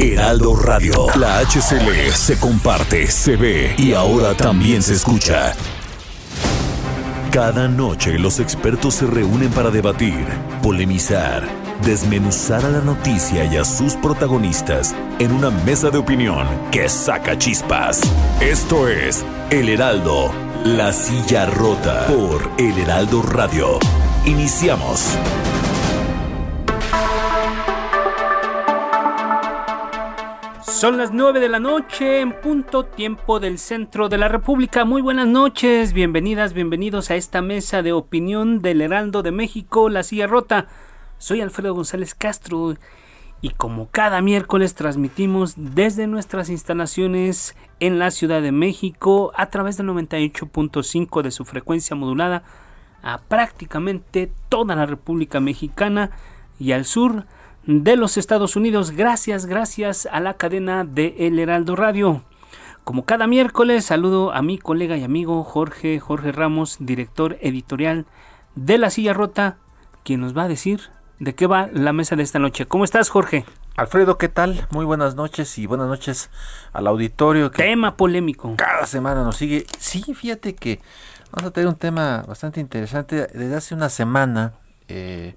Heraldo Radio. La HCL se comparte, se ve y ahora también se escucha. Cada noche los expertos se reúnen para debatir, polemizar, desmenuzar a la noticia y a sus protagonistas en una mesa de opinión que saca chispas. Esto es El Heraldo, la silla rota por El Heraldo Radio. Iniciamos. Son las 9 de la noche en punto tiempo del centro de la República. Muy buenas noches, bienvenidas, bienvenidos a esta mesa de opinión del Heraldo de México, La Silla Rota. Soy Alfredo González Castro y como cada miércoles transmitimos desde nuestras instalaciones en la Ciudad de México a través del 98.5 de su frecuencia modulada a prácticamente toda la República Mexicana y al sur de los Estados Unidos. Gracias, gracias a la cadena de El Heraldo Radio. Como cada miércoles, saludo a mi colega y amigo Jorge, Jorge Ramos, director editorial de La Silla Rota, quien nos va a decir de qué va la mesa de esta noche. ¿Cómo estás, Jorge? Alfredo, ¿qué tal? Muy buenas noches y buenas noches al auditorio. Que tema polémico. Cada semana nos sigue. Sí, fíjate que vamos a tener un tema bastante interesante. Desde hace una semana, eh,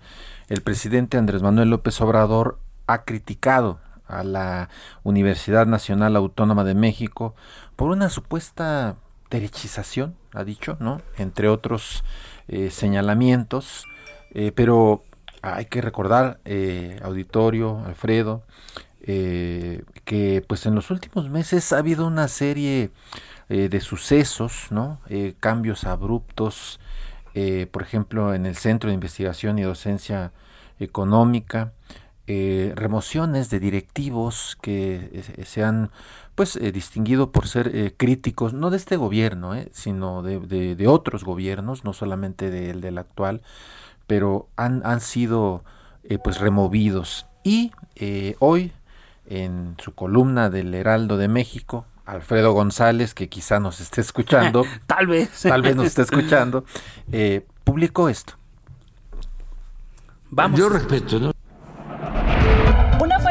el presidente Andrés Manuel López Obrador ha criticado a la Universidad Nacional Autónoma de México por una supuesta derechización, ha dicho, ¿no? Entre otros eh, señalamientos, eh, pero hay que recordar, eh, auditorio, Alfredo, que pues en los últimos meses ha habido una serie de sucesos, ¿no? cambios abruptos, por ejemplo, en el Centro de Investigación y Docencia Económica, eh, remociones de directivos que eh, se han pues distinguido por ser críticos, no de este gobierno, sino de, otros gobiernos, no solamente del, del actual, pero han, han sido pues removidos. Y hoy, en su columna del Heraldo de México, Alfredo González, que quizá nos esté escuchando, tal vez, tal vez nos esté escuchando, eh, publicó esto. Vamos. Yo respeto, ¿no?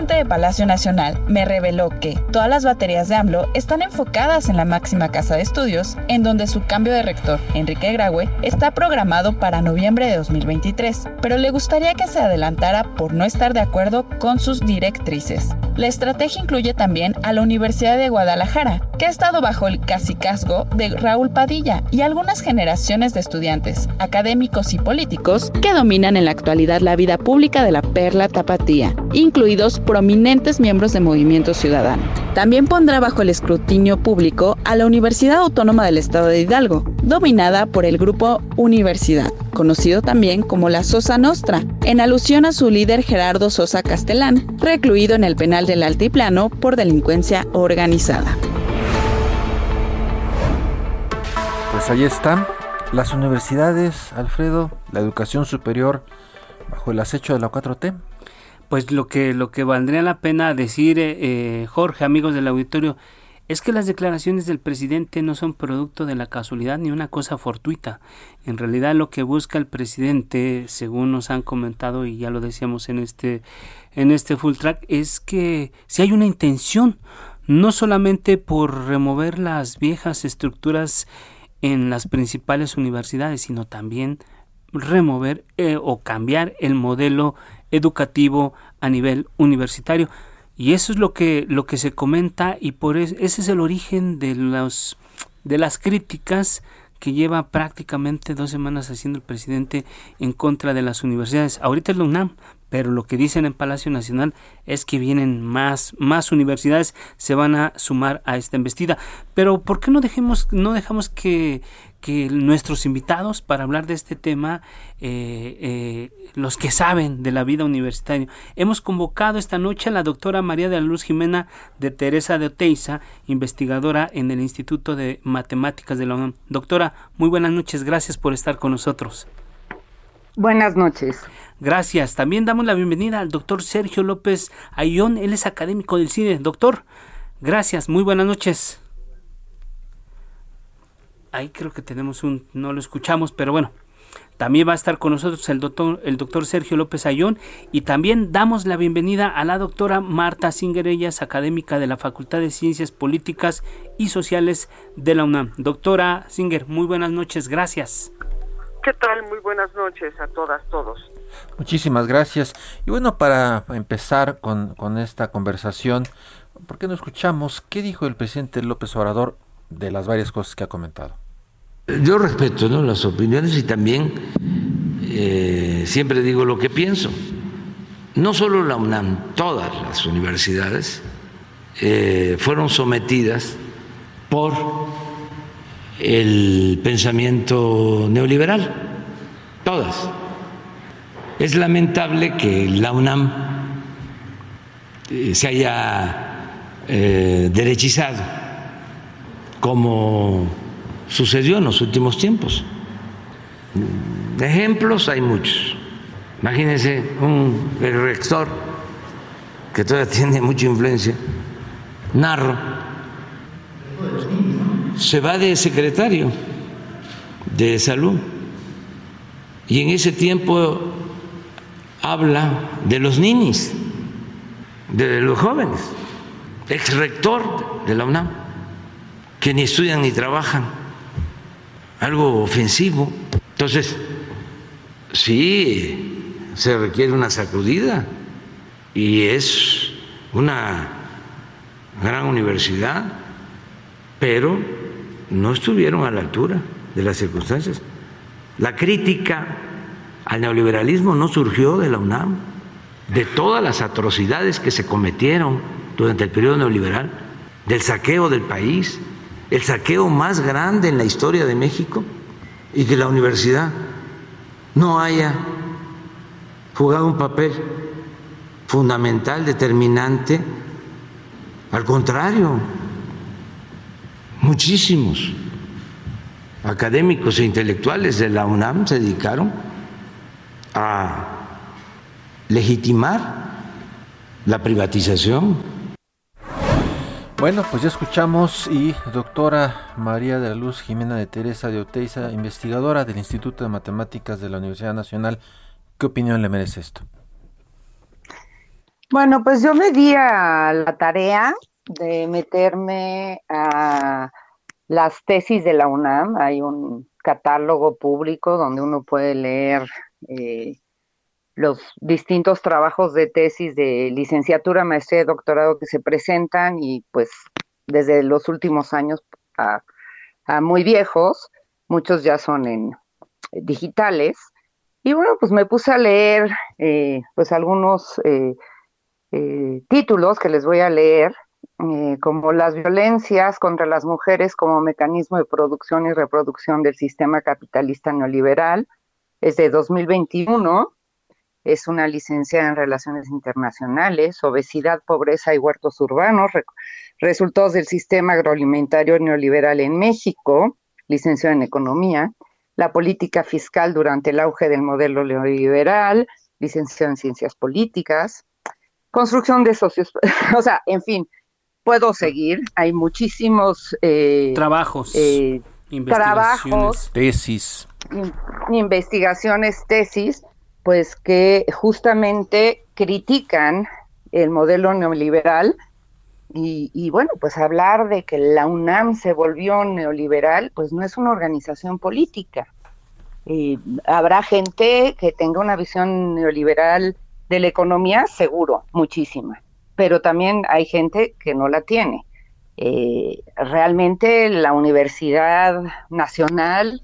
de Palacio Nacional me reveló que todas las baterías de AMLO están enfocadas en la máxima casa de estudios, en donde su cambio de rector, Enrique Graue, está programado para noviembre de 2023, pero le gustaría que se adelantara por no estar de acuerdo con sus directrices. La estrategia incluye también a la Universidad de Guadalajara, que ha estado bajo el casicazgo de Raúl Padilla y algunas generaciones de estudiantes, académicos y políticos que dominan en la actualidad la vida pública de la Perla Tapatía, incluidos prominentes miembros del movimiento ciudadano. También pondrá bajo el escrutinio público a la Universidad Autónoma del Estado de Hidalgo, dominada por el grupo Universidad, conocido también como la Sosa Nostra, en alusión a su líder Gerardo Sosa Castellán, recluido en el penal del Altiplano por delincuencia organizada. Pues ahí están las universidades, Alfredo, la educación superior bajo el acecho de la 4T pues lo que, lo que valdría la pena decir, eh, eh, Jorge, amigos del auditorio, es que las declaraciones del presidente no son producto de la casualidad ni una cosa fortuita. En realidad lo que busca el presidente, según nos han comentado y ya lo decíamos en este en este full track, es que si hay una intención, no solamente por remover las viejas estructuras en las principales universidades, sino también remover eh, o cambiar el modelo educativo a nivel universitario. Y eso es lo que, lo que se comenta y por ese es el origen de, los, de las críticas que lleva prácticamente dos semanas haciendo el presidente en contra de las universidades. Ahorita es la UNAM, pero lo que dicen en Palacio Nacional es que vienen más, más universidades, se van a sumar a esta embestida. Pero ¿por qué no dejemos, no dejamos que, que nuestros invitados para hablar de este tema, eh, eh, los que saben de la vida universitaria. Hemos convocado esta noche a la doctora María de la Luz Jimena de Teresa de Oteiza, investigadora en el Instituto de Matemáticas de la UNAM. Doctora, muy buenas noches, gracias por estar con nosotros. Buenas noches. Gracias. También damos la bienvenida al doctor Sergio López Ayón, él es académico del cine. Doctor, gracias, muy buenas noches ahí creo que tenemos un, no lo escuchamos, pero bueno, también va a estar con nosotros el doctor, el doctor Sergio López Ayón y también damos la bienvenida a la doctora Marta Singerellas, académica de la Facultad de Ciencias Políticas y Sociales de la UNAM. Doctora Singer, muy buenas noches, gracias. ¿Qué tal? Muy buenas noches a todas, todos. Muchísimas gracias. Y bueno, para empezar con, con esta conversación, ¿por qué no escuchamos qué dijo el presidente López Obrador de las varias cosas que ha comentado? Yo respeto las opiniones y también eh, siempre digo lo que pienso. No solo la UNAM, todas las universidades eh, fueron sometidas por el pensamiento neoliberal, todas. Es lamentable que la UNAM eh, se haya derechizado como sucedió en los últimos tiempos. De ejemplos hay muchos. Imagínense un rector que todavía tiene mucha influencia, Narro, se va de secretario de salud y en ese tiempo habla de los ninis, de los jóvenes, ex rector de la UNAM, que ni estudian ni trabajan algo ofensivo. Entonces, sí, se requiere una sacudida y es una gran universidad, pero no estuvieron a la altura de las circunstancias. La crítica al neoliberalismo no surgió de la UNAM, de todas las atrocidades que se cometieron durante el periodo neoliberal, del saqueo del país, el saqueo más grande en la historia de México y que la universidad no haya jugado un papel fundamental, determinante. Al contrario, muchísimos académicos e intelectuales de la UNAM se dedicaron a legitimar la privatización bueno, pues ya escuchamos y doctora María de la Luz Jimena de Teresa de Oteiza, investigadora del Instituto de Matemáticas de la Universidad Nacional, ¿qué opinión le merece esto? Bueno, pues yo me di a la tarea de meterme a las tesis de la UNAM. Hay un catálogo público donde uno puede leer eh, los distintos trabajos de tesis de licenciatura, maestría y doctorado que se presentan y pues desde los últimos años a, muy viejos, muchos ya son en digitales. Y bueno, pues me puse a leer eh, pues algunos eh, eh, títulos que les voy a leer, como las violencias contra las mujeres como mecanismo de producción y reproducción del sistema capitalista neoliberal, es de 2021 es una licenciada en Relaciones Internacionales, Obesidad, Pobreza y Huertos Urbanos, Resultados del Sistema Agroalimentario Neoliberal en México, licenciada en Economía, La Política Fiscal durante el auge del modelo neoliberal, licenciada en Ciencias Políticas, Construcción de socios, o sea, en fin, puedo seguir, hay muchísimos eh, trabajos, eh, trabajos, tesis, investigaciones, tesis, pues que justamente critican el modelo neoliberal y, bueno, pues hablar de que la UNAM se volvió neoliberal, pues no es una organización política. habrá gente que tenga una visión neoliberal de la economía, seguro, muchísima, pero también hay gente que no la tiene. Eh, realmente la Universidad Nacional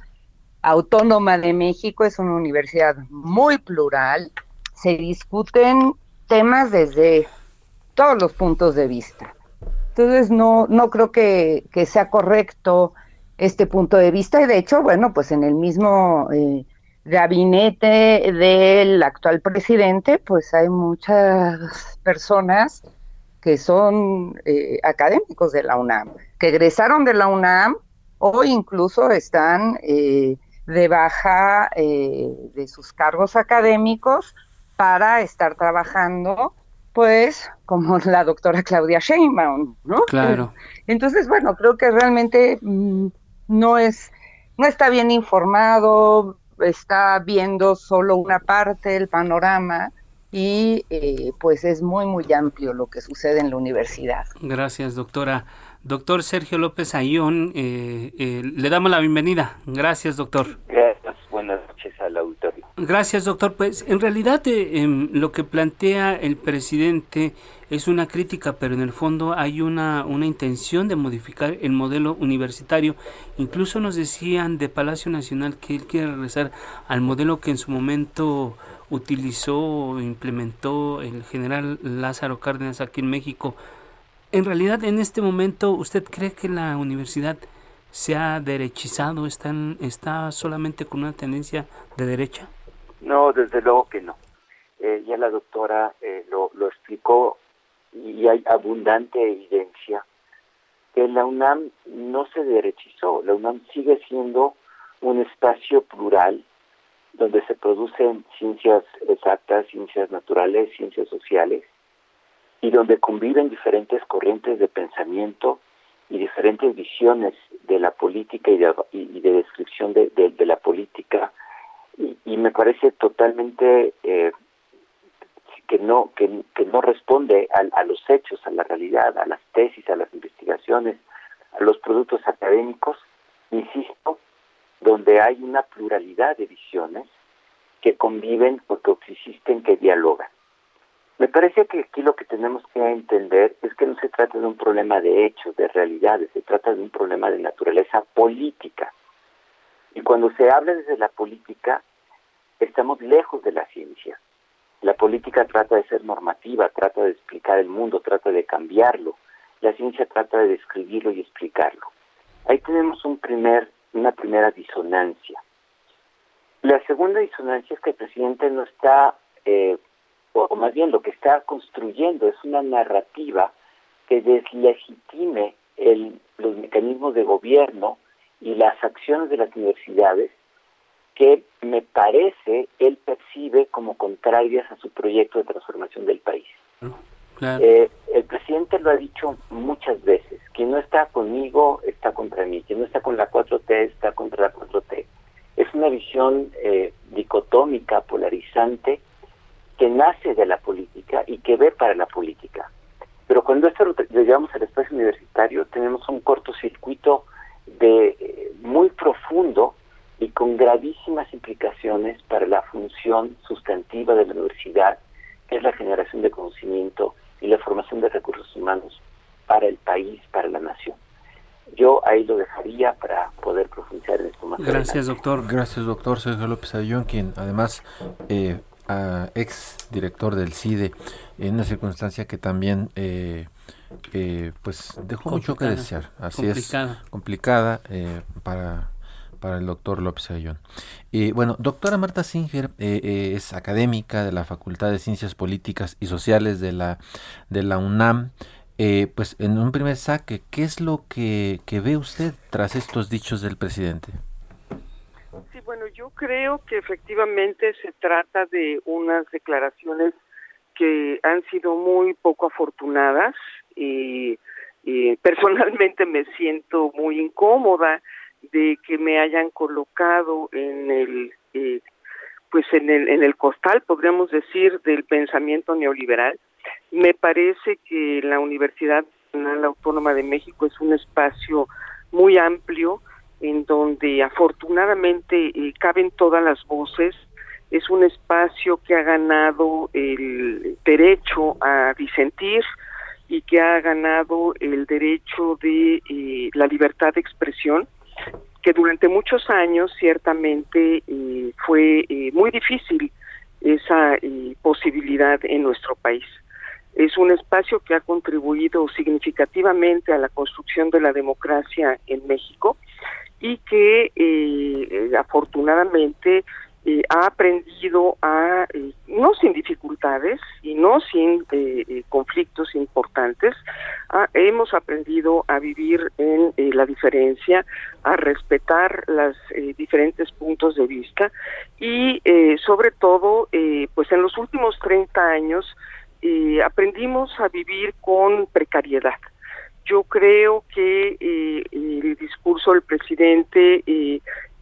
Autónoma de México es una universidad muy plural, se discuten temas desde todos los puntos de vista. Entonces no, no creo que, sea correcto este punto de vista y de hecho, bueno, pues en el mismo eh, gabinete del actual presidente, pues hay muchas personas que son eh, académicos de la UNAM, que egresaron de la UNAM o incluso están eh, de baja de sus cargos académicos para estar trabajando pues como la doctora Claudia Sheinbaum, ¿no? Claro. Entonces, bueno, creo que realmente mm, no es, no está bien informado, está viendo solo una parte del panorama y eh, pues es muy, muy amplio lo que sucede en la universidad. Gracias, doctora. Doctor Sergio López Ayón, eh, eh, le damos la bienvenida. Gracias, doctor. Gracias, buenas noches al auditorio. Gracias, doctor. Pues en realidad em, lo que plantea el presidente es una crítica, pero en el fondo hay una, una intención de modificar el modelo universitario. Incluso nos decían de Palacio Nacional que él quiere regresar al modelo que en su momento utilizó o implementó el general Lázaro Cárdenas aquí en México. En realidad, en este momento, ¿usted cree que la universidad se ha derechizado? ¿Está, está solamente con una tendencia de derecha? No, desde luego que no. Eh, ya la doctora eh, lo, lo explicó y hay abundante evidencia que la UNAM no se derechizó, la UNAM sigue siendo un espacio plural donde se producen ciencias exactas, ciencias naturales, ciencias sociales, y donde conviven diferentes corrientes de pensamiento y diferentes visiones de la política y de, y de descripción de, la política. Y, me parece totalmente eh, que no que, no responde a, los hechos, a la realidad, a las tesis, a las investigaciones, a los productos académicos, insisto, donde hay una pluralidad de visiones que conviven o que existen, que dialogan. Me parece que aquí lo que tenemos que entender es que no se trata de un problema de hechos, de realidades, se trata de un problema de naturaleza política. Y cuando se habla desde la política, estamos lejos de la ciencia. La política trata de ser normativa, trata de explicar el mundo, trata de cambiarlo. La ciencia trata de describirlo y explicarlo. Ahí tenemos un primer, una primera disonancia. La segunda disonancia es que el presidente no está, eh, o más bien lo que está construyendo es una narrativa que deslegitime el, los mecanismos de gobierno y las acciones de las universidades que me parece él percibe como contrarias a su proyecto de transformación del país. Eh, el presidente lo ha dicho muchas veces, quien no está conmigo está contra mí, quien no está con la 4T está contra la 4T. Es una visión eh, dicotómica, polarizante, que nace de la política y que ve para la política. Pero cuando esto lo, llevamos al espacio universitario, tenemos un cortocircuito de eh, muy profundo y con gravísimas implicaciones para la función sustantiva de la universidad, que es la generación de conocimiento y la formación de recursos humanos para el país, para la nación. Yo ahí lo dejaría para poder profundizar en esto más. Gracias, doctor. Gracias, doctor Sergio López Ayón, quien además eh, ex director del CIDE, en una circunstancia que también eh, eh, pues dejó mucho que desear. Así es, complicada eh, para para el doctor López Ayllón. Eh, bueno, doctora Marta Singer eh, eh, es académica de la Facultad de Ciencias Políticas y Sociales de la, de la UNAM. pues en un primer saque, ¿qué es lo que, que ve usted tras estos dichos del presidente? Creo que efectivamente se trata de unas declaraciones que han sido muy poco afortunadas y, y personalmente me siento muy incómoda de que me hayan colocado en el eh, pues en el en el costal podríamos decir del pensamiento neoliberal. Me parece que la Universidad Nacional Autónoma de México es un espacio muy amplio en donde afortunadamente eh, caben todas las voces es un espacio que ha ganado el derecho a disentir y que ha ganado el derecho de eh, la libertad de expresión que durante muchos años ciertamente eh, fue muy difícil esa posibilidad en nuestro país. Es un espacio que ha contribuido significativamente a la construcción de la democracia en México y que eh, afortunadamente eh, ha aprendido a, eh, no sin dificultades y no sin conflictos importantes, hemos aprendido a vivir en la diferencia, a respetar los diferentes puntos de vista y sobre todo, pues en los últimos 30 años aprendimos a vivir con precariedad. Yo creo que el discurso del presidente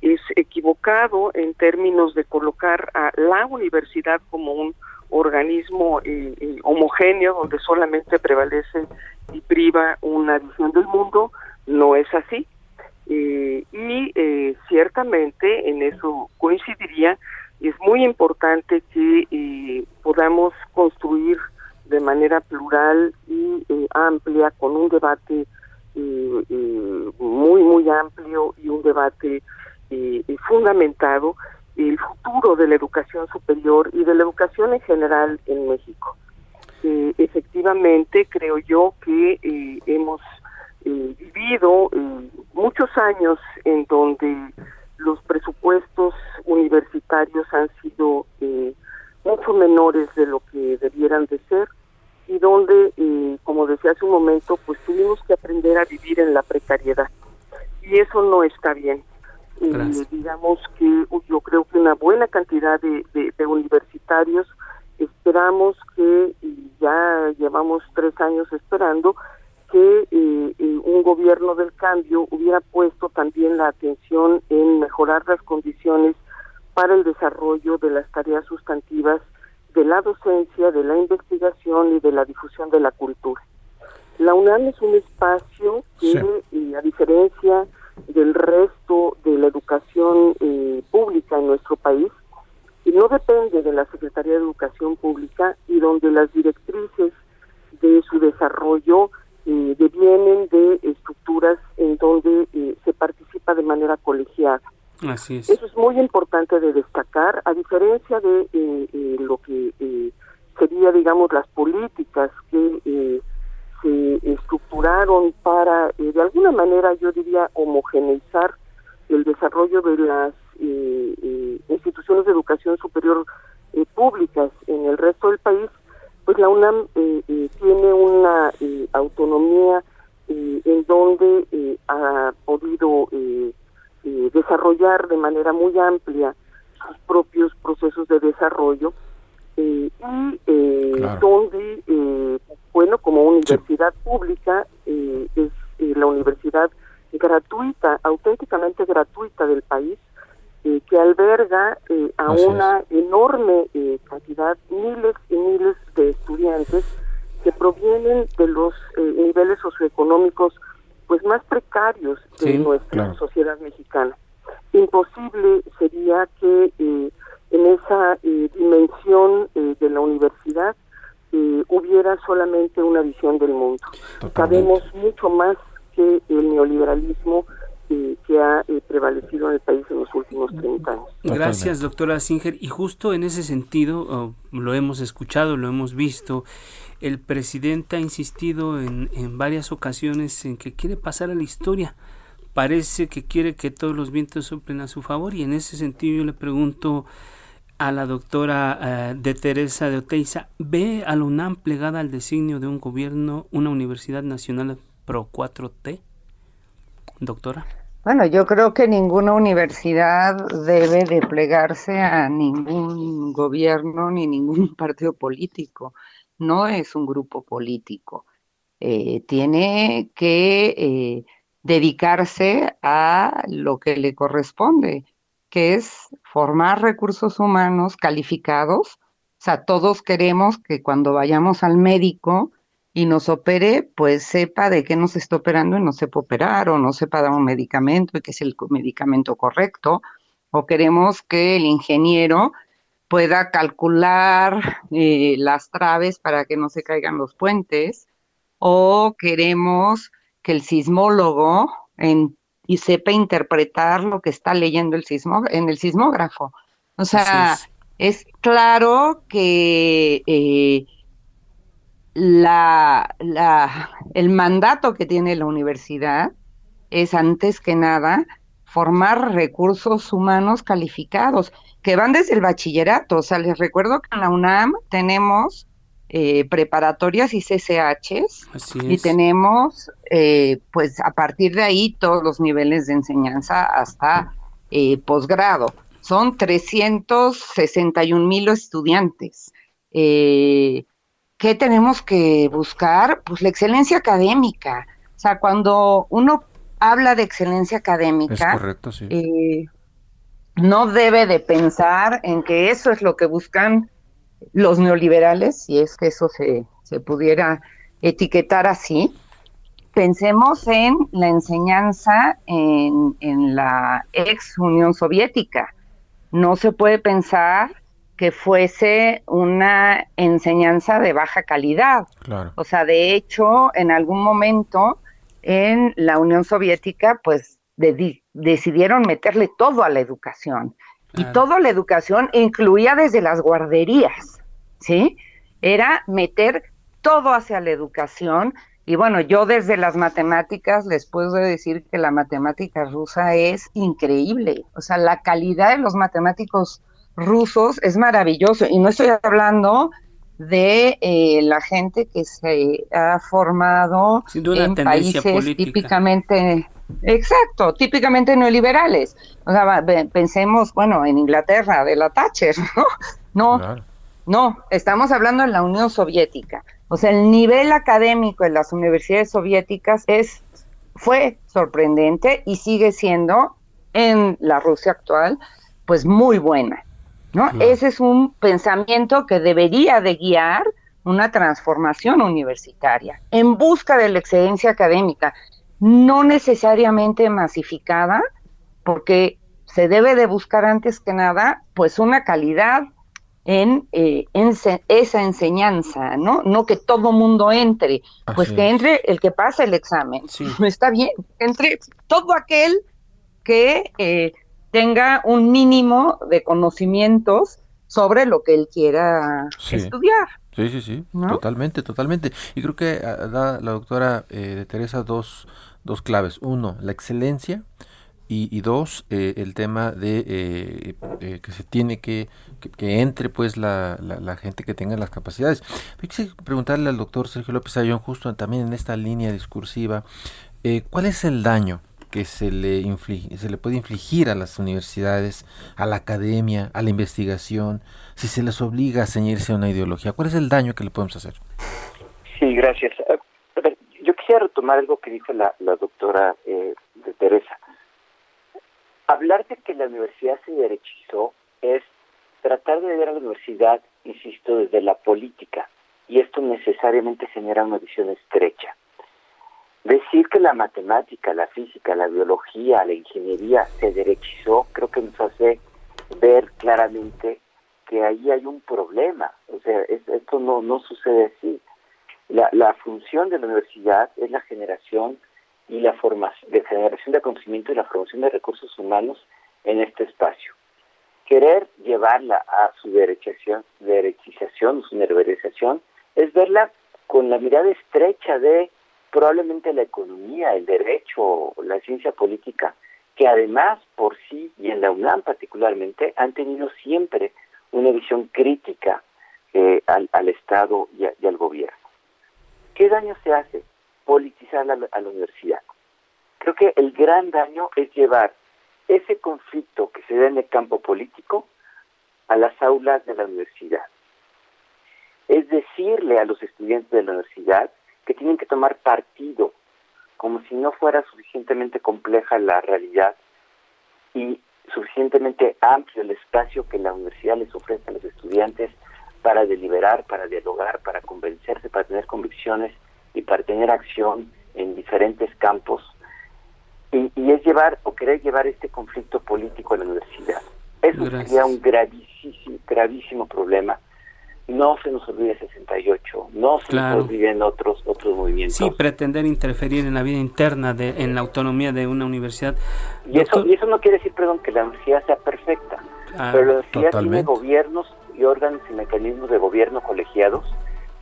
es equivocado en términos de colocar a la universidad como un organismo eh, eh, homogéneo donde solamente prevalece y priva una visión del mundo, no es así. Eh, y ciertamente en eso coincidiría, es muy importante que podamos construir de manera plural y amplia, con un debate muy, muy amplio y un debate eh, fundamentado el futuro de la educación superior y de la educación en general en México. Eh, efectivamente, creo yo que eh, hemos eh, vivido muchos años en donde los presupuestos universitarios han sido mucho menores de lo que debieran de ser y donde, como decía hace un momento, pues tuvimos que aprender a vivir en la precariedad. Y eso no está bien digamos que yo creo que una buena cantidad de, universitarios esperamos que, y ya llevamos tres años esperando, que eh, eh, un gobierno del cambio hubiera puesto también la atención en mejorar las condiciones para el desarrollo de las tareas sustantivas de la docencia, de la investigación y de la difusión de la cultura. La UNAM es un espacio que, eh, a diferencia del resto de la educación eh, pública en nuestro país no depende de la Secretaría de Educación Pública y donde las directrices de su desarrollo eh, devienen de estructuras en donde eh, se participa de manera colegiada. Eso es muy importante de destacar, a diferencia de eh, lo que sería, digamos, las políticas que se estructuraron para, eh, de alguna manera, yo diría, homogeneizar el desarrollo de las eh, eh, instituciones de educación superior públicas en el resto del país, pues la UNAM tiene una autonomía en donde ha podido desarrollar de manera muy amplia sus propios procesos de desarrollo y donde bueno, como universidad pública, eh, es eh, la universidad gratuita, auténticamente gratuita del país, eh, que alberga a una enorme cantidad, miles y miles de estudiantes que provienen de los niveles socioeconómicos pues más precarios de nuestra sociedad mexicana. Imposible sería que en esa dimensión de la universidad hubiera solamente una visión del mundo. Sabemos mucho más que el neoliberalismo eh, que ha eh, prevalecido en el país en los últimos 30 años. Gracias, doctora Singer. Y justo en ese sentido, oh, lo hemos escuchado, lo hemos visto, el presidente ha insistido en, en varias ocasiones en que quiere pasar a la historia. Parece que quiere que todos los vientos soplen a su favor y en ese sentido yo le pregunto, a la doctora eh, de Teresa de Oteiza, ¿ve a la UNAM plegada al designio de un gobierno, una universidad nacional pro 4T? Doctora. Bueno, yo creo que ninguna universidad debe de plegarse a ningún gobierno ni ningún partido político. No es un grupo político. Eh, tiene que eh, dedicarse a lo que le corresponde que es formar recursos humanos calificados. O sea, todos queremos que cuando vayamos al médico y nos opere, pues sepa de qué nos está operando y no sepa operar, o no sepa dar un medicamento y que es el medicamento correcto. O queremos que el ingeniero pueda calcular eh, las traves para que no se caigan los puentes. O queremos que el sismólogo en y sepa interpretar lo que está leyendo el sismo, en el sismógrafo. O sea, es. claro que eh, la, la, el mandato que tiene la universidad es antes que nada formar recursos humanos calificados, que van desde el bachillerato. O sea, les recuerdo que en la UNAM tenemos eh, preparatorias y CCHs y tenemos, eh, pues a partir de ahí, todos los niveles de enseñanza hasta eh, posgrado. Son 361 mil estudiantes. ¿Qué tenemos que buscar? Pues la excelencia académica. O sea, cuando uno habla de excelencia académica, eh, no debe de pensar en que eso es lo que buscan los neoliberales, si es que eso se, se pudiera etiquetar así. Pensemos en la enseñanza en, en la ex Unión Soviética. No se puede pensar que fuese una enseñanza de baja calidad. O sea, de hecho, en algún momento en la Unión Soviética, pues decidieron meterle todo a la educación. Y toda la educación incluía desde las guarderías, ¿sí? Era meter todo hacia la educación. Y bueno, yo desde las matemáticas les puedo decir que la matemática rusa es increíble. O sea, la calidad de los matemáticos rusos es maravilloso. Y no estoy hablando de eh, la gente que se ha formado en países típicamente exacto típicamente neoliberales. O sea pensemos bueno en Inglaterra de la Thatcher no no no estamos hablando de la Unión Soviética. O sea el nivel académico en las universidades soviéticas es fue sorprendente y sigue siendo en la Rusia actual pues muy buena ese es un pensamiento que debería de guiar una transformación universitaria en busca de la excelencia académica, no necesariamente masificada, porque se debe de buscar antes que nada, pues una calidad en, eh, esa enseñanza, ¿no? No que todo mundo entre, pues que entre el que pasa el examen, no está bien, entre todo aquel que eh, tenga un mínimo de conocimientos sobre lo que él quiera estudiar. Sí, sí, sí, totalmente, totalmente. Y creo que ah, da la doctora eh, de Teresa dos, dos claves. Uno, la excelencia y, dos, eh, el tema de eh, que se tiene que, que, entre pues la, la, gente que tenga las capacidades. Quisiera preguntarle al doctor Sergio López Ayón, justo también en esta línea discursiva, ¿cuál es el daño que se le, se le puede infligir a las universidades, a la academia, a la investigación, si se les obliga a ceñirse a una ideología? ¿Cuál es el daño que le podemos hacer? Sí, gracias. yo quisiera retomar algo que dijo la, doctora eh, de Teresa. Hablar de que la universidad se derechizó es tratar de ver a la universidad, insisto, desde la política, y esto necesariamente genera una visión estrecha. Decir que la matemática, la física, la biología, la ingeniería se derechizó, creo que nos hace ver claramente que ahí hay un problema. O sea, esto no, no sucede así. La, la función de la universidad es la generación y la formación, de generación de conocimiento y la formación de recursos humanos en este espacio. Querer llevarla a su derechización, derechización su nerverización, es verla con la mirada estrecha de probablemente la economía, el derecho, la ciencia política, que además por sí y en la UNAM particularmente han tenido siempre una visión crítica eh, al, Estado y, al gobierno. ¿Qué daño se hace? Politizar a la universidad. Creo que el gran daño es llevar ese conflicto que se da en el campo político a las aulas de la universidad. Es decirle a los estudiantes de la universidad que tienen que tomar partido, como si no fuera suficientemente compleja la realidad y suficientemente amplio el espacio que la universidad les ofrece a los estudiantes para deliberar, para dialogar, para convencerse, para tener convicciones y para tener acción en diferentes campos. Y, es llevar o querer llevar este conflicto político a la universidad. Eso sería un gravísimo, gravísimo problema no se nos olvide 68, no se nos olviden otros otros movimientos. Sí, pretender interferir en la vida interna, de, en la autonomía de una universidad. Y, eso, y eso no quiere decir, perdón, que la universidad sea perfecta, ah, pero la universidad tiene gobiernos y órganos y mecanismos de gobierno colegiados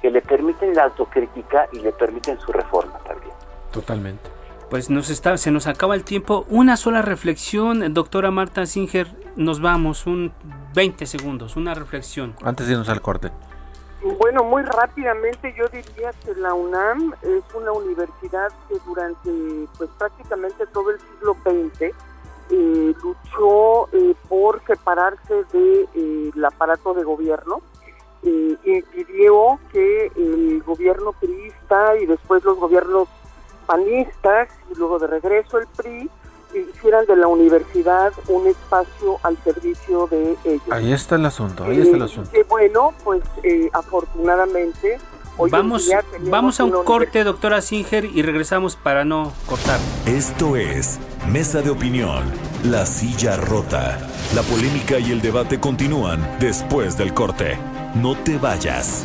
que le permiten la autocrítica y le permiten su reforma también. Totalmente. Pues nos está, se nos acaba el tiempo. Una sola reflexión, doctora Marta Singer, nos vamos, un 20 segundos, una reflexión. Antes de irnos al corte. Bueno, muy rápidamente yo diría que la UNAM es una universidad que durante pues prácticamente todo el siglo XX eh, luchó eh, por separarse del de, eh, aparato de gobierno, impidió que el gobierno priista y después los gobiernos panistas y luego de regreso el PRI hicieran de la universidad un espacio al servicio de ellos. Ahí está el asunto, ahí está el asunto. Y bueno, pues eh, afortunadamente... Hoy vamos vamos a un corte, doctora Singer, y regresamos para no cortar. Esto es Mesa de Opinión, La Silla Rota. La polémica y el debate continúan después del corte. No te vayas.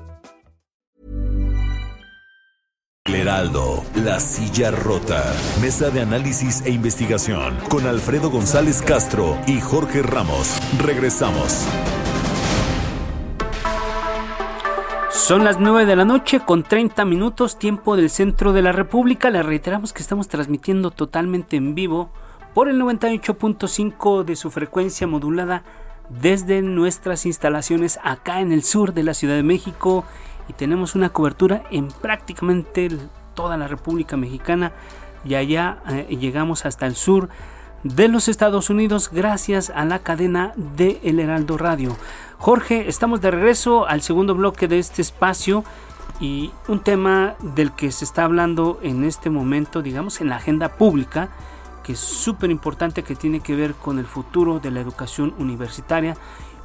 Heraldo, La Silla Rota, Mesa de Análisis e Investigación, con Alfredo González Castro y Jorge Ramos. Regresamos. Son las 9 de la noche con 30 minutos, tiempo del centro de la República. Le reiteramos que estamos transmitiendo totalmente en vivo por el 98.5 de su frecuencia modulada desde nuestras instalaciones acá en el sur de la Ciudad de México y tenemos una cobertura en prácticamente toda la República Mexicana y allá eh, llegamos hasta el sur de los Estados Unidos gracias a la cadena de El Heraldo Radio. Jorge, estamos de regreso al segundo bloque de este espacio y un tema del que se está hablando en este momento, digamos, en la agenda pública, que es súper importante, que tiene que ver con el futuro de la educación universitaria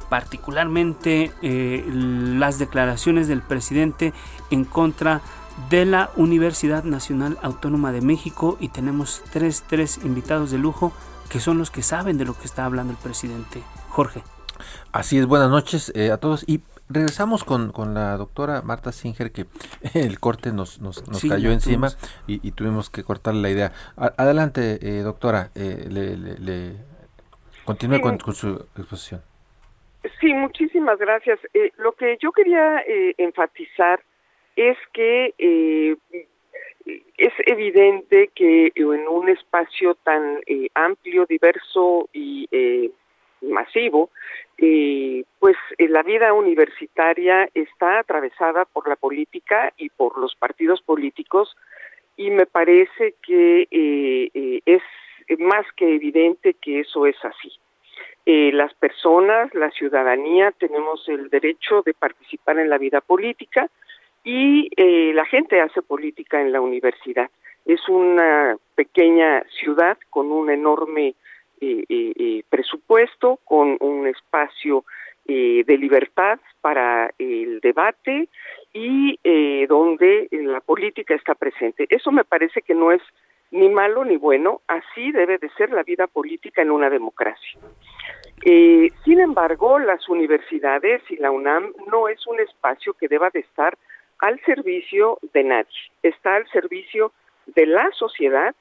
particularmente eh, las declaraciones del presidente en contra de la Universidad Nacional Autónoma de México y tenemos tres, tres invitados de lujo que son los que saben de lo que está hablando el presidente. Jorge. Así es, buenas noches eh, a todos y regresamos con, con, la doctora Marta Singer que el corte nos, nos, cayó encima y, tuvimos que cortar la idea. adelante, eh, doctora, le, continúe con su exposición. Sí, muchísimas gracias. Eh, lo que yo quería eh, enfatizar es que eh, es evidente que en un espacio tan amplio, diverso y masivo, pues la vida universitaria está atravesada por la política y por los partidos políticos y me parece que es más que evidente que eso es así. Eh, las personas, la ciudadanía, tenemos el derecho de participar en la vida política y eh, la gente hace política en la universidad. Es una pequeña ciudad con un enorme eh, presupuesto, con un espacio de libertad para el debate y donde la política está presente. Eso me parece que no es ni malo ni bueno, así debe de ser la vida política en una democracia. Eh, sin embargo, las universidades y la UNAM no es un espacio que deba de estar al servicio de nadie, está al servicio de la sociedad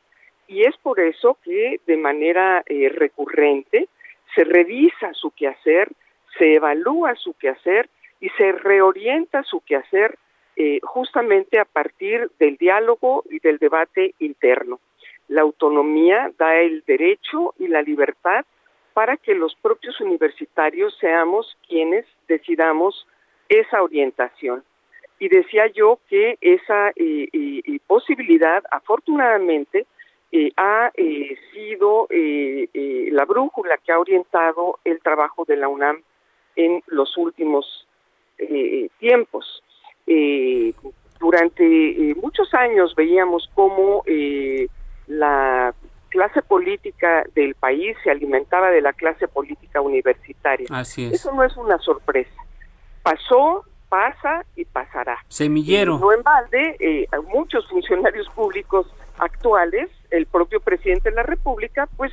y es por eso que de manera eh, recurrente se revisa su quehacer, se evalúa su quehacer y se reorienta su quehacer eh, justamente a partir del diálogo y del debate interno. La autonomía da el derecho y la libertad para que los propios universitarios seamos quienes decidamos esa orientación. Y decía yo que esa eh, eh, posibilidad, afortunadamente, eh, ha sido la brújula que ha orientado el trabajo de la UNAM en los últimos tiempos. durante muchos años veíamos cómo la clase política del país se alimentaba de la clase política universitaria. Así Eso no es una sorpresa. Pasó pasa y pasará. Semillero. no en balde, eh, muchos funcionarios públicos actuales, el propio presidente de la República, pues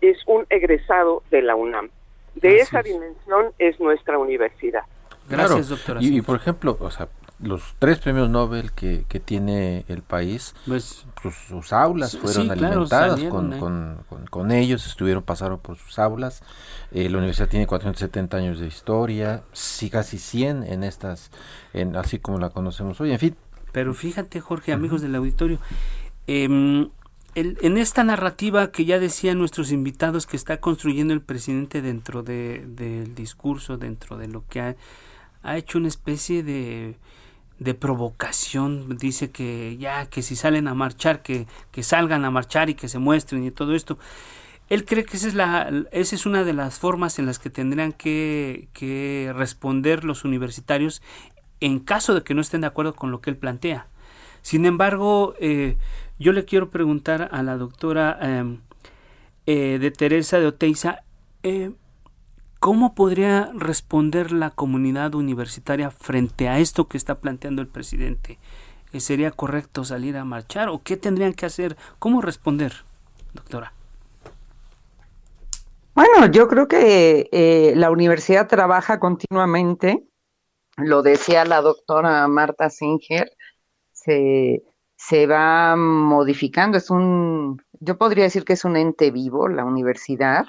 es un egresado de la UNAM. De esa dimensión es nuestra universidad. Gracias, doctora. Y, por ejemplo, o sea, los tres premios Nobel que, que tiene el país, pues, sus, aulas fueron alimentadas con, con, con, ellos, estuvieron, pasaron por sus aulas. Eh, la universidad tiene 470 años de historia, sí, casi 100 en estas, en, así como la conocemos hoy, en fin. Pero fíjate, Jorge, amigos del auditorio, eh, en esta narrativa que ya decían nuestros invitados que está construyendo el presidente dentro de, del discurso, dentro de lo que ha, ha hecho una especie de, de provocación, dice que ya, que si salen a marchar, que, que salgan a marchar y que se muestren y todo esto. Él cree que esa es, la, esa es una de las formas en las que tendrían que, que responder los universitarios en caso de que no estén de acuerdo con lo que él plantea. Sin embargo, eh, yo le quiero preguntar a la doctora em, eh, de Teresa de Oteiza, eh, ¿cómo podría responder la comunidad universitaria frente a esto que está planteando el presidente? Eh, ¿Sería correcto salir a marchar o qué tendrían que hacer? ¿Cómo responder, doctora? Bueno, yo creo que la universidad trabaja continuamente, lo decía la doctora Marta Singer, se, se va modificando, es un, yo podría decir que es un ente vivo, la universidad,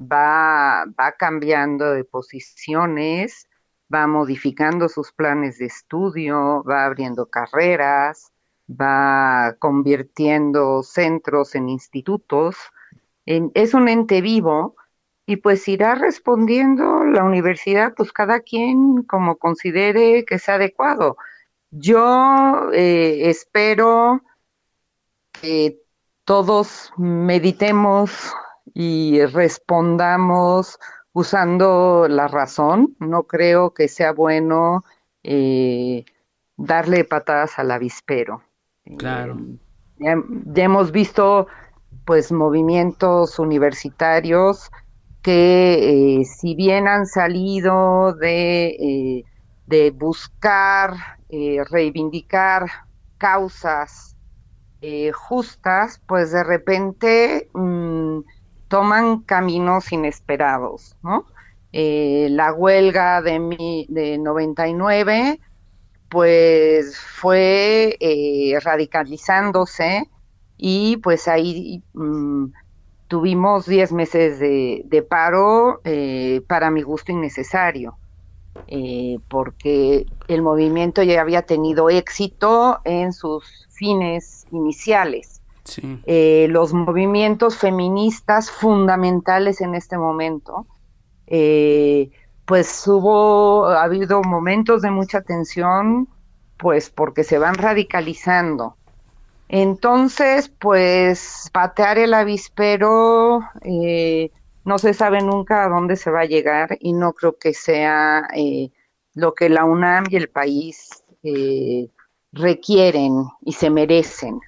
va, va cambiando de posiciones, va modificando sus planes de estudio, va abriendo carreras, va convirtiendo centros en institutos, es un ente vivo y pues irá respondiendo la universidad, pues cada quien como considere que sea adecuado. Yo eh, espero que todos meditemos y respondamos usando la razón. No creo que sea bueno eh, darle patadas al avispero. Claro. ya, hemos visto pues movimientos universitarios que eh, si bien han salido de, de buscar eh, reivindicar causas eh, justas, pues de repente mm, toman caminos inesperados, ¿no? Eh, la huelga de, mi, de 99, pues fue radicalizándose y pues ahí mm, tuvimos 10 meses de, paro para mi gusto innecesario. Eh, porque el movimiento ya había tenido éxito en sus fines iniciales. Eh, los movimientos feministas fundamentales en este momento, eh, pues hubo, ha habido momentos de mucha tensión, pues porque se van radicalizando. Entonces, pues patear el avispero, eh, no se sabe nunca a dónde se va a llegar y no creo que sea eh, lo que la UNAM y el país eh, requieren y se merecen.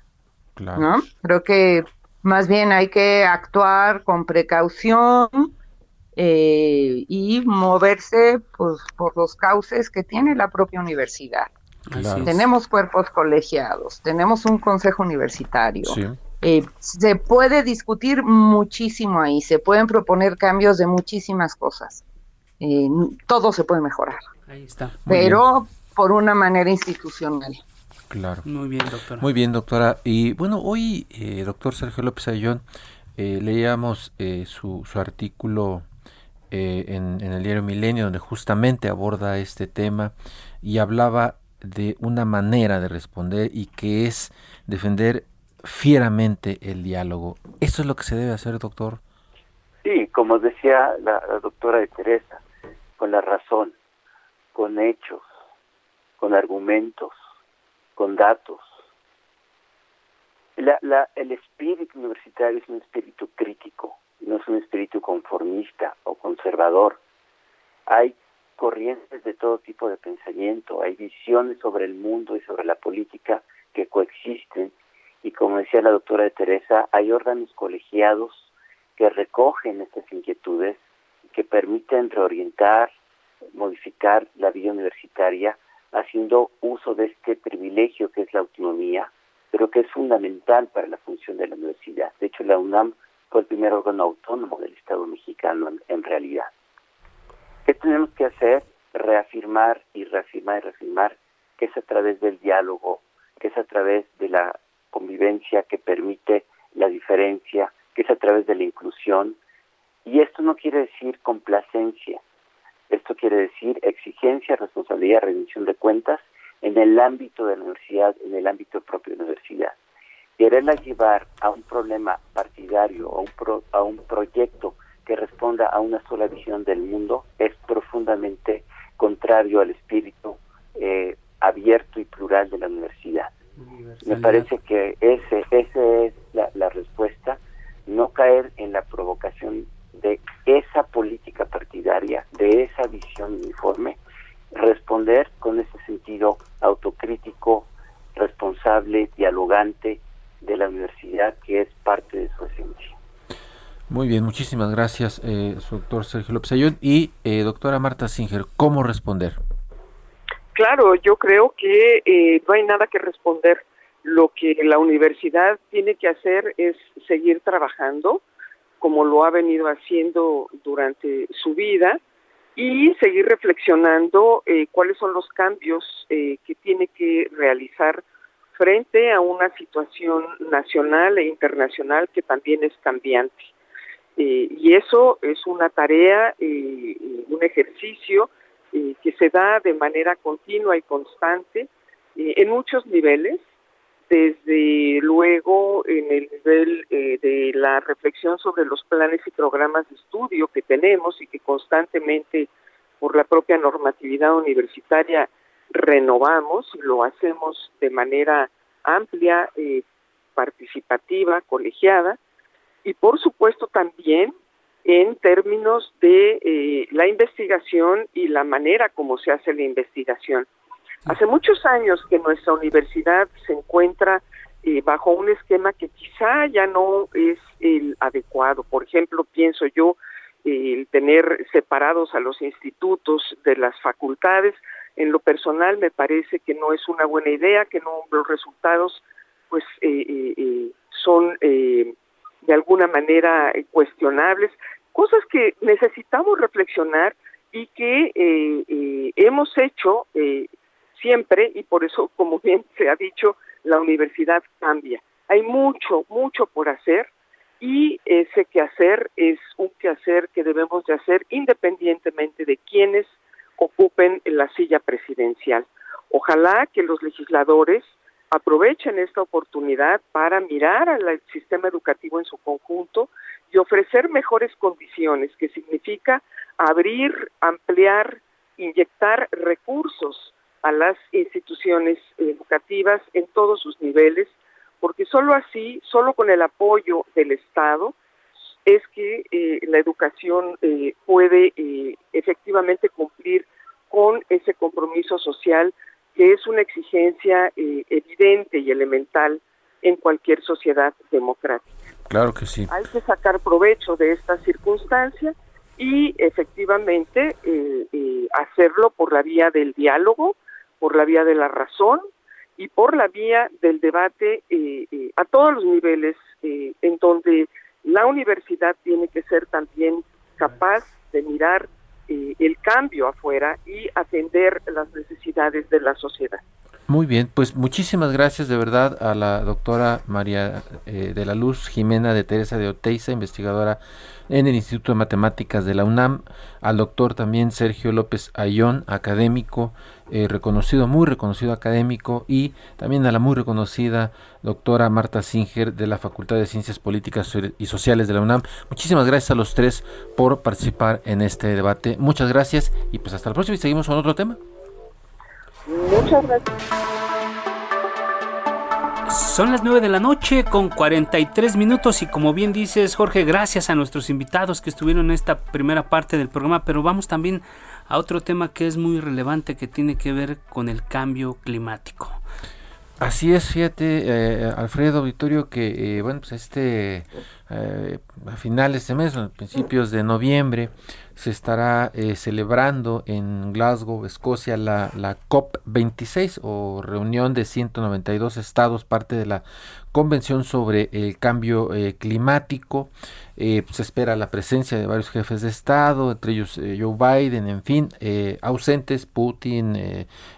¿No? Creo que más bien hay que actuar con precaución eh, y moverse pues, por los cauces que tiene la propia universidad. Tenemos cuerpos colegiados, tenemos un consejo universitario. Eh, se puede discutir muchísimo ahí, se pueden proponer cambios de muchísimas cosas. Eh, todo se puede mejorar. Ahí está. pero por una manera institucional. Claro. Muy bien, doctora. Muy bien, doctora. Y bueno, hoy, eh, doctor Sergio López Ayllón, leíamos su, su, artículo en, en el diario Milenio, donde justamente aborda este tema y hablaba de una manera de responder y que es defender fieramente el diálogo. ¿Eso es lo que se debe hacer, doctor? Sí, como decía la, doctora de Teresa, con la razón, con hechos, con argumentos, con datos. La, el espíritu universitario es un espíritu crítico, no es un espíritu conformista o conservador. Hay corrientes de todo tipo de pensamiento, hay visiones sobre el mundo y sobre la política que coexisten y como decía la doctora de Teresa, hay órganos colegiados que recogen estas inquietudes, que permiten reorientar, modificar la vida universitaria haciendo uso de este privilegio que es la autonomía, pero que es fundamental para la función de la universidad. De hecho, la UNAM fue el primer órgano autónomo del Estado mexicano en, realidad. ¿Qué tenemos que hacer? Reafirmar y reafirmar y reafirmar que es a través del diálogo, que es a través de la convivencia que permite la diferencia, que es a través de la inclusión. Y esto no quiere decir complacencia, esto quiere decir exigencia, responsabilidad, rendición de cuentas en el ámbito de la universidad, en el ámbito propio de la universidad. Quererla llevar a un problema partidario, a un, a un proyecto que responda a una sola visión del mundo, es profundamente contrario al espíritu eh, abierto y plural de la universidad. Me parece que ese, esa es la, la respuesta, no caer en la provocación de esa política partidaria, de esa visión uniforme, responder con ese sentido autocrítico, responsable, dialogante de la universidad que es parte de su esencia. Muy bien, muchísimas gracias, eh, doctor Sergio López Ayón. Y eh, doctora Marta Singer, ¿cómo responder? Claro, yo creo que eh, no hay nada que responder. Lo que la universidad tiene que hacer es seguir trabajando, como lo ha venido haciendo durante su vida y seguir reflexionando eh, cuáles son los cambios eh, que tiene que realizar frente a una situación nacional e internacional que también es cambiante. Eh, y eso es una tarea, un ejercicio que se da de manera continua y constante en muchos niveles, desde luego en el nivel eh, de la reflexión sobre los planes y programas de estudio que tenemos y que constantemente por la propia normatividad universitaria renovamos y lo hacemos de manera amplia, eh, participativa, colegiada y por supuesto también en términos de eh, la investigación y la manera como se hace la investigación. Hace muchos años que nuestra universidad se encuentra eh, bajo un esquema que quizá ya no es el adecuado. Por ejemplo, pienso yo, el tener separados a los institutos de las facultades, en lo personal me parece que no es una buena idea, que no los resultados pues eh, eh, son de alguna manera cuestionables, cosas que necesitamos reflexionar y que hemos hecho siempre, y por eso, como bien se ha dicho, la universidad cambia. Hay mucho, mucho por hacer y ese quehacer es un quehacer que debemos de hacer independientemente de quienes ocupen la silla presidencial. Ojalá que los legisladores aprovechen esta oportunidad para mirar al sistema educativo en su conjunto y ofrecer mejores condiciones, que significa abrir, ampliar, inyectar recursos a las instituciones educativas en todos sus niveles, porque solo así, solo con el apoyo del Estado, es que eh, la educación eh, puede eh, efectivamente cumplir con ese compromiso social que es una exigencia evidente y elemental en cualquier sociedad democrática. Claro que sí. Hay que sacar provecho de esta circunstancia y efectivamente hacerlo por la vía del diálogo, por la vía de la razón y por la vía del debate eh, eh, a todos los niveles, eh, en donde la universidad tiene que ser también capaz de mirar el cambio afuera y atender las necesidades de la sociedad. Muy bien, pues muchísimas gracias de verdad a la doctora María de la Luz Jimena de Teresa de Oteiza, investigadora en el Instituto de Matemáticas de la UNAM, al doctor también Sergio López Ayón, académico, eh, reconocido, muy reconocido académico, y también a la muy reconocida doctora Marta Singer de la Facultad de Ciencias Políticas y Sociales de la UNAM. Muchísimas gracias a los tres por participar en este debate. Muchas gracias y pues hasta la próxima y seguimos con otro tema. Muchas gracias. Son las 9 de la noche con 43 minutos y como bien dices Jorge, gracias a nuestros invitados que estuvieron en esta primera parte del programa, pero vamos también a otro tema que es muy relevante que tiene que ver con el cambio climático. Así es, fíjate, eh, Alfredo Auditorio, que eh, bueno, pues este eh, a finales de mes, a principios de noviembre, se estará eh, celebrando en Glasgow, Escocia, la, la COP26 o reunión de 192 estados, parte de la Convención sobre el Cambio Climático. Eh, se espera la presencia de varios jefes de Estado, entre ellos eh, Joe Biden, en fin, eh, ausentes, Putin,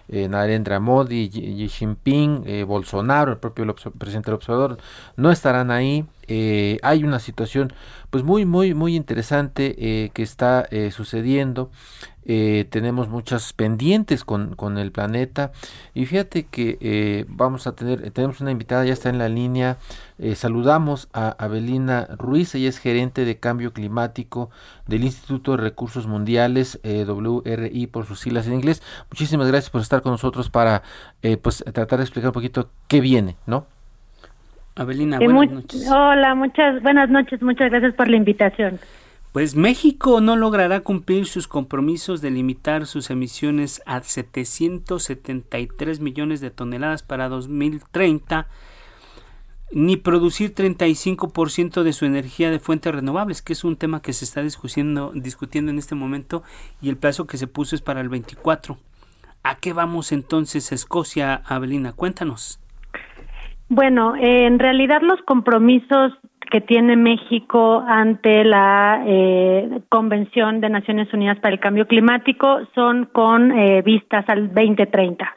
Narendra Modi, Xi Jinping, Bolsonaro, el propio presidente del observador, no estarán ahí. hay una situación pues muy muy muy interesante que está sucediendo eh, tenemos muchas pendientes con, con, el planeta y fíjate que eh, vamos a tener, tenemos una invitada, ya está en la línea, eh, saludamos a Abelina Ruiz, ella es gerente de cambio climático del Instituto de Recursos Mundiales, WRI por sus siglas en inglés. Muchísimas gracias por estar con nosotros para pues tratar de explicar un poquito qué viene, ¿no? Abelina, buenas noches. Hola, muchas buenas noches, muchas gracias por la invitación. Pues México no logrará cumplir sus compromisos de limitar sus emisiones a 773 millones de toneladas para 2030 ni producir 35% de su energía de fuentes renovables, que es un tema que se está discutiendo, discutiendo en este momento y el plazo que se puso es para el 24. ¿A qué vamos entonces, Escocia, Abelina? Cuéntanos. Bueno, en realidad los compromisos que tiene México ante la eh, Convención de Naciones Unidas para el Cambio Climático son con eh, vistas al 2030.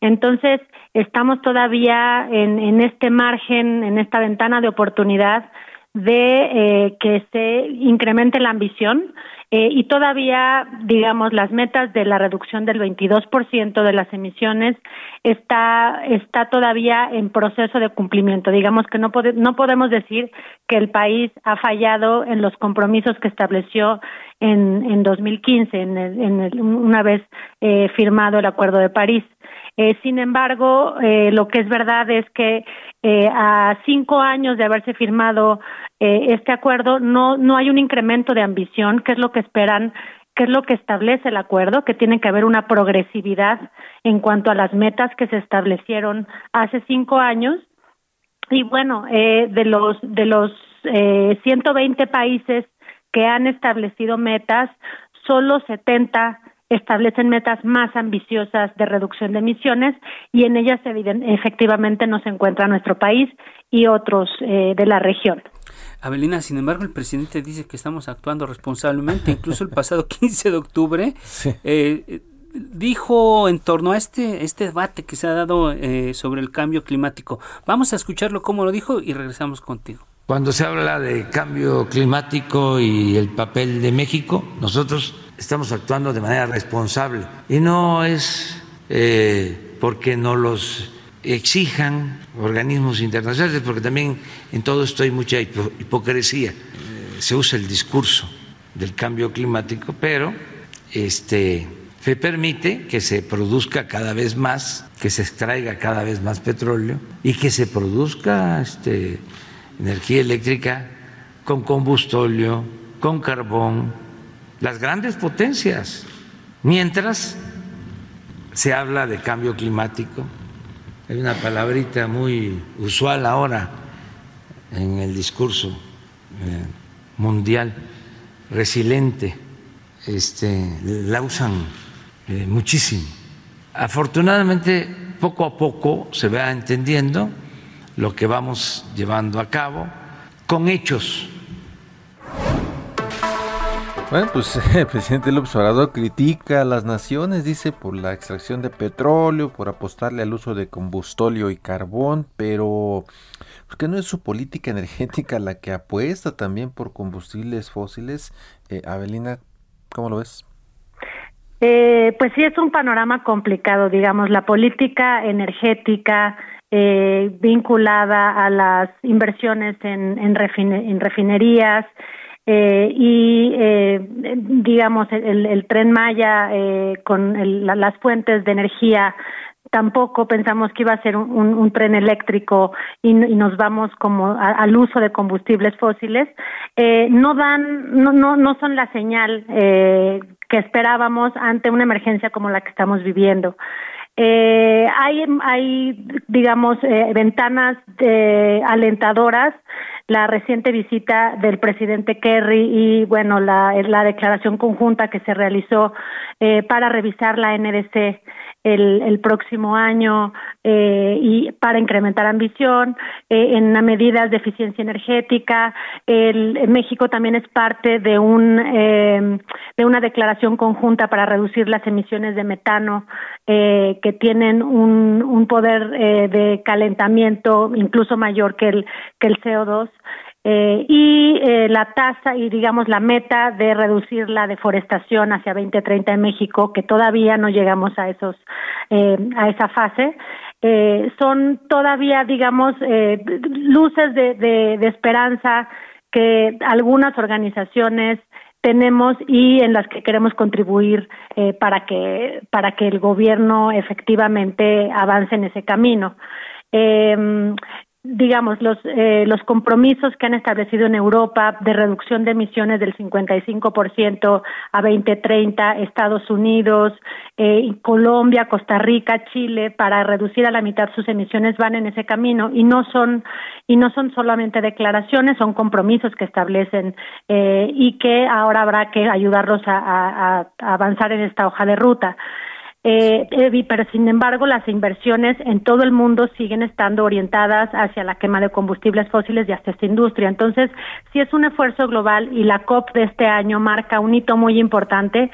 Entonces, estamos todavía en, en este margen, en esta ventana de oportunidad de eh, que se incremente la ambición eh, y todavía, digamos, las metas de la reducción del 22% de las emisiones está, está todavía en proceso de cumplimiento. Digamos que no, podemos decir que el país ha fallado en los compromisos que estableció en, en 2015, en, en una vez eh, firmado el Acuerdo de París. Eh, sin embargo, eh, lo que es verdad es que eh, a cinco años de haberse firmado eh, este acuerdo no no hay un incremento de ambición, que es lo que esperan que es lo que establece el acuerdo, que tiene que haber una progresividad en cuanto a las metas que se establecieron hace cinco años. Y bueno, eh, de los de los eh, 120 países que han establecido metas, solo 70 establecen metas más ambiciosas de reducción de emisiones y en ellas efectivamente nos encuentra nuestro país y otros eh, de la región. Abelina, sin embargo, el presidente dice que estamos actuando responsablemente. Incluso el pasado 15 de octubre eh, dijo en torno a este, este debate que se ha dado eh, sobre el cambio climático. Vamos a escucharlo como lo dijo y regresamos contigo. Cuando se habla de cambio climático y el papel de México, nosotros estamos actuando de manera responsable y no es eh, porque no los exijan organismos internacionales, porque también en todo esto hay mucha hipocresía. Eh, se usa el discurso del cambio climático, pero este se permite que se produzca cada vez más, que se extraiga cada vez más petróleo y que se produzca este energía eléctrica con combustóleo, con carbón, las grandes potencias. Mientras se habla de cambio climático, hay una palabrita muy usual ahora en el discurso eh, mundial, resiliente, este, la usan eh, muchísimo. Afortunadamente, poco a poco se va entendiendo lo que vamos llevando a cabo con hechos. Bueno, pues el presidente López Obrador critica a las naciones, dice, por la extracción de petróleo, por apostarle al uso de combustóleo y carbón, pero ¿por qué no es su política energética la que apuesta también por combustibles fósiles? Eh, Avelina, ¿cómo lo ves? Eh, pues sí, es un panorama complicado, digamos, la política energética eh, vinculada a las inversiones en, en, refinerías eh, y, eh, digamos, el, el, tren Maya eh, con el, las fuentes de energía tampoco pensamos que iba a ser un, tren eléctrico y, y, nos vamos como al uso de combustibles fósiles, eh, no dan, no, no, no son la señal eh, que esperábamos ante una emergencia como la que estamos viviendo. Eh, hay, hay, digamos, eh, ventanas eh, alentadoras la reciente visita del presidente Kerry y bueno la, la declaración conjunta que se realizó eh, para revisar la NDC el, el próximo año eh, y para incrementar ambición eh, en medidas de eficiencia energética. El, México también es parte de un eh, de una declaración conjunta para reducir las emisiones de metano eh, que tienen un, un poder de calentamiento incluso mayor que el que el CO2 eh, y eh, la tasa y digamos la meta de reducir la deforestación hacia 2030 en México que todavía no llegamos a esos eh, a esa fase eh, son todavía digamos eh, luces de, de, esperanza que algunas organizaciones tenemos y en las que queremos contribuir para que para que el gobierno efectivamente avance en ese camino. Digamos los eh, los compromisos que han establecido en Europa de reducción de emisiones del 55% a 2030 Estados Unidos eh, Colombia Costa Rica Chile para reducir a la mitad sus emisiones van en ese camino y no son y no son solamente declaraciones son compromisos que establecen eh, y que ahora habrá que ayudarlos a, a, a avanzar en esta hoja de ruta eh, pero sin embargo las inversiones en todo el mundo siguen estando orientadas hacia la quema de combustibles fósiles y hacia esta industria. Entonces, sí es un esfuerzo global y la COP de este año marca un hito muy importante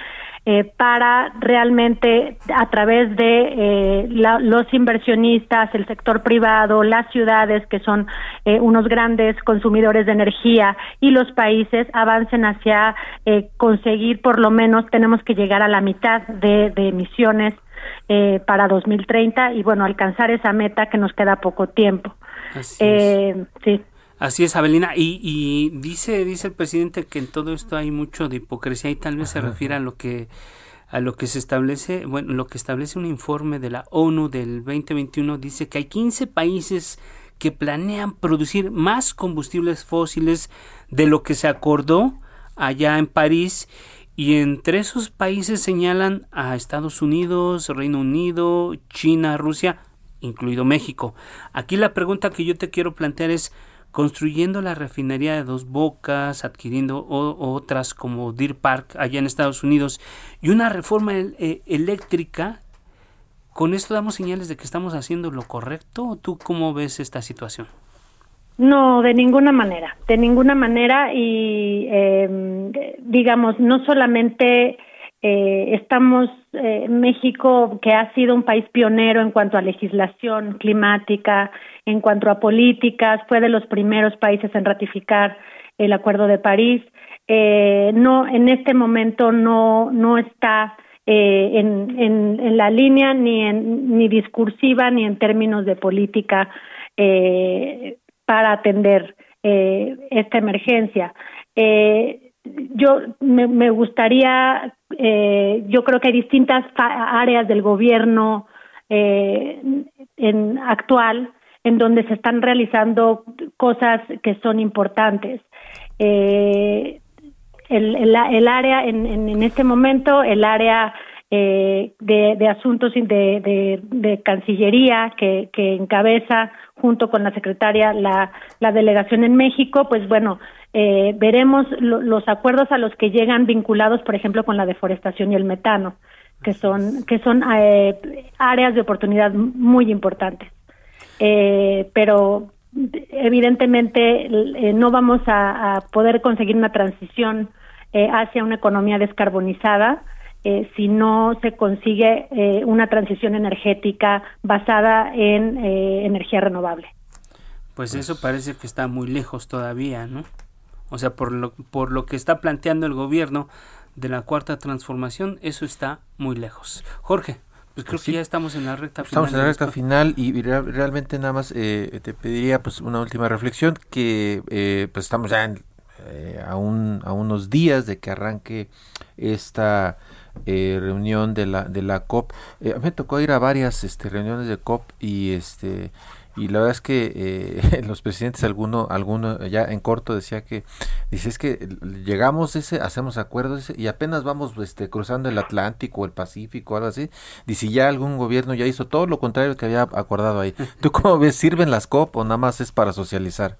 eh, para realmente a través de eh, la, los inversionistas, el sector privado, las ciudades que son eh, unos grandes consumidores de energía y los países avancen hacia eh, conseguir por lo menos tenemos que llegar a la mitad de, de emisiones eh, para 2030 y bueno alcanzar esa meta que nos queda poco tiempo. Así eh, sí. Así es, Abelina. Y, y, dice, dice el presidente que en todo esto hay mucho de hipocresía y tal vez se refiere a lo que a lo que se establece, bueno, lo que establece un informe de la ONU del 2021 dice que hay 15 países que planean producir más combustibles fósiles de lo que se acordó allá en París y entre esos países señalan a Estados Unidos, Reino Unido, China, Rusia, incluido México. Aquí la pregunta que yo te quiero plantear es construyendo la refinería de Dos Bocas, adquiriendo o, otras como Deer Park allá en Estados Unidos y una reforma eh, eléctrica, ¿con esto damos señales de que estamos haciendo lo correcto? ¿O tú cómo ves esta situación? No, de ninguna manera, de ninguna manera y eh, digamos, no solamente eh, estamos, eh, México, que ha sido un país pionero en cuanto a legislación climática, en cuanto a políticas, fue de los primeros países en ratificar el Acuerdo de París. Eh, no, en este momento no, no está eh, en, en, en la línea ni, en, ni discursiva ni en términos de política eh, para atender eh, esta emergencia. Eh, yo me, me gustaría, eh, yo creo que hay distintas áreas del gobierno eh, en actual en donde se están realizando cosas que son importantes. Eh, el, el, el, área, en, en, en, este momento, el área eh, de, asuntos de, de, de Cancillería que, que, encabeza junto con la secretaria la, la delegación en México, pues bueno, eh, veremos lo, los acuerdos a los que llegan vinculados, por ejemplo, con la deforestación y el metano, que son, que son eh, áreas de oportunidad muy importantes. Eh, pero evidentemente eh, no vamos a, a, poder conseguir una transición eh, hacia una economía descarbonizada eh, si no se consigue una transición energética basada en energía renovable. Pues eso parece que está muy lejos todavía, ¿no? O sea, por lo, por lo que está planteando el gobierno de la cuarta transformación, eso está muy lejos. Jorge. Pues creo pues sí. que ya estamos en la recta estamos final. Estamos en la recta final y real, realmente nada más eh, te pediría pues una última reflexión que eh, pues estamos ya en, eh, a, un, a unos días de que arranque esta reunión de la de la COP. mí me tocó ir a varias este, reuniones de COP y este y la verdad es que eh, los presidentes, alguno, alguno ya en corto decía que, dice, es que llegamos ese, hacemos acuerdos y apenas vamos este, cruzando el Atlántico o el Pacífico o algo así, dice, ya algún gobierno ya hizo todo lo contrario que había acordado ahí. ¿Tú cómo ves? ¿Sirven las COP o nada más es para socializar?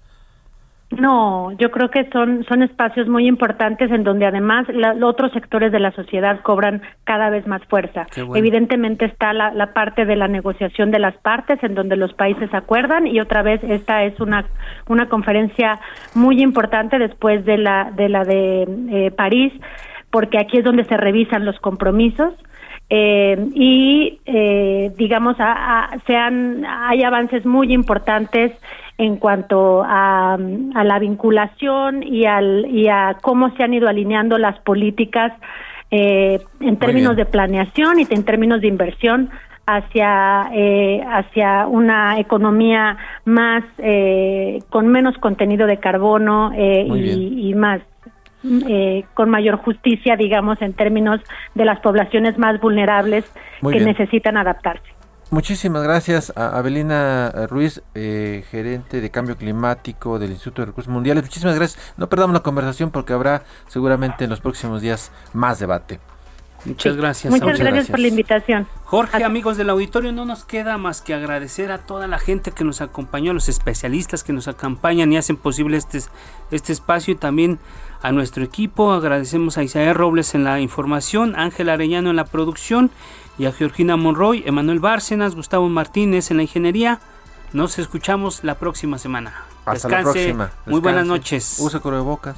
No, yo creo que son son espacios muy importantes en donde además los otros sectores de la sociedad cobran cada vez más fuerza. Evidentemente está la, la, parte de la negociación de las partes en donde los países acuerdan y otra vez esta es una una conferencia muy importante después de la de la de eh, París porque aquí es donde se revisan los compromisos eh, y eh, digamos a, sean hay avances muy importantes en cuanto a, la vinculación y, al, y a cómo se han ido alineando las políticas eh, en términos de planeación y en términos de inversión hacia eh, hacia una economía más eh, con menos contenido de carbono y, y, más con mayor justicia digamos en términos de las poblaciones más vulnerables que necesitan adaptarse Muchísimas gracias a Abelina Ruiz, eh, gerente de cambio climático del Instituto de Recursos Mundiales. Muchísimas gracias. No perdamos la conversación porque habrá seguramente en los próximos días más debate. Muchas gracias. Muchas, gracias, por la invitación. Jorge, amigos del auditorio, no nos queda más que agradecer a toda la gente que nos acompañó, a los especialistas que nos acompañan y hacen posible este, este espacio y también a nuestro equipo. Agradecemos a Isaías Robles en la información, Ángel Arellano en la producción y a Georgina Monroy, Emanuel Bárcenas, Gustavo Martínez en la ingeniería. Nos escuchamos la próxima semana. Hasta la próxima. Muy buenas noches. Use bocas.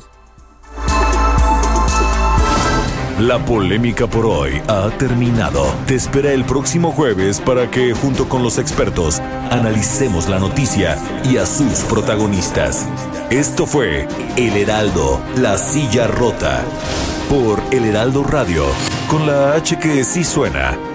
La polémica por hoy ha terminado. Te espera el próximo jueves para que, junto con los expertos, analicemos la noticia y a sus protagonistas. Esto fue El Heraldo, la silla rota, por El Heraldo Radio, con la H que sí suena.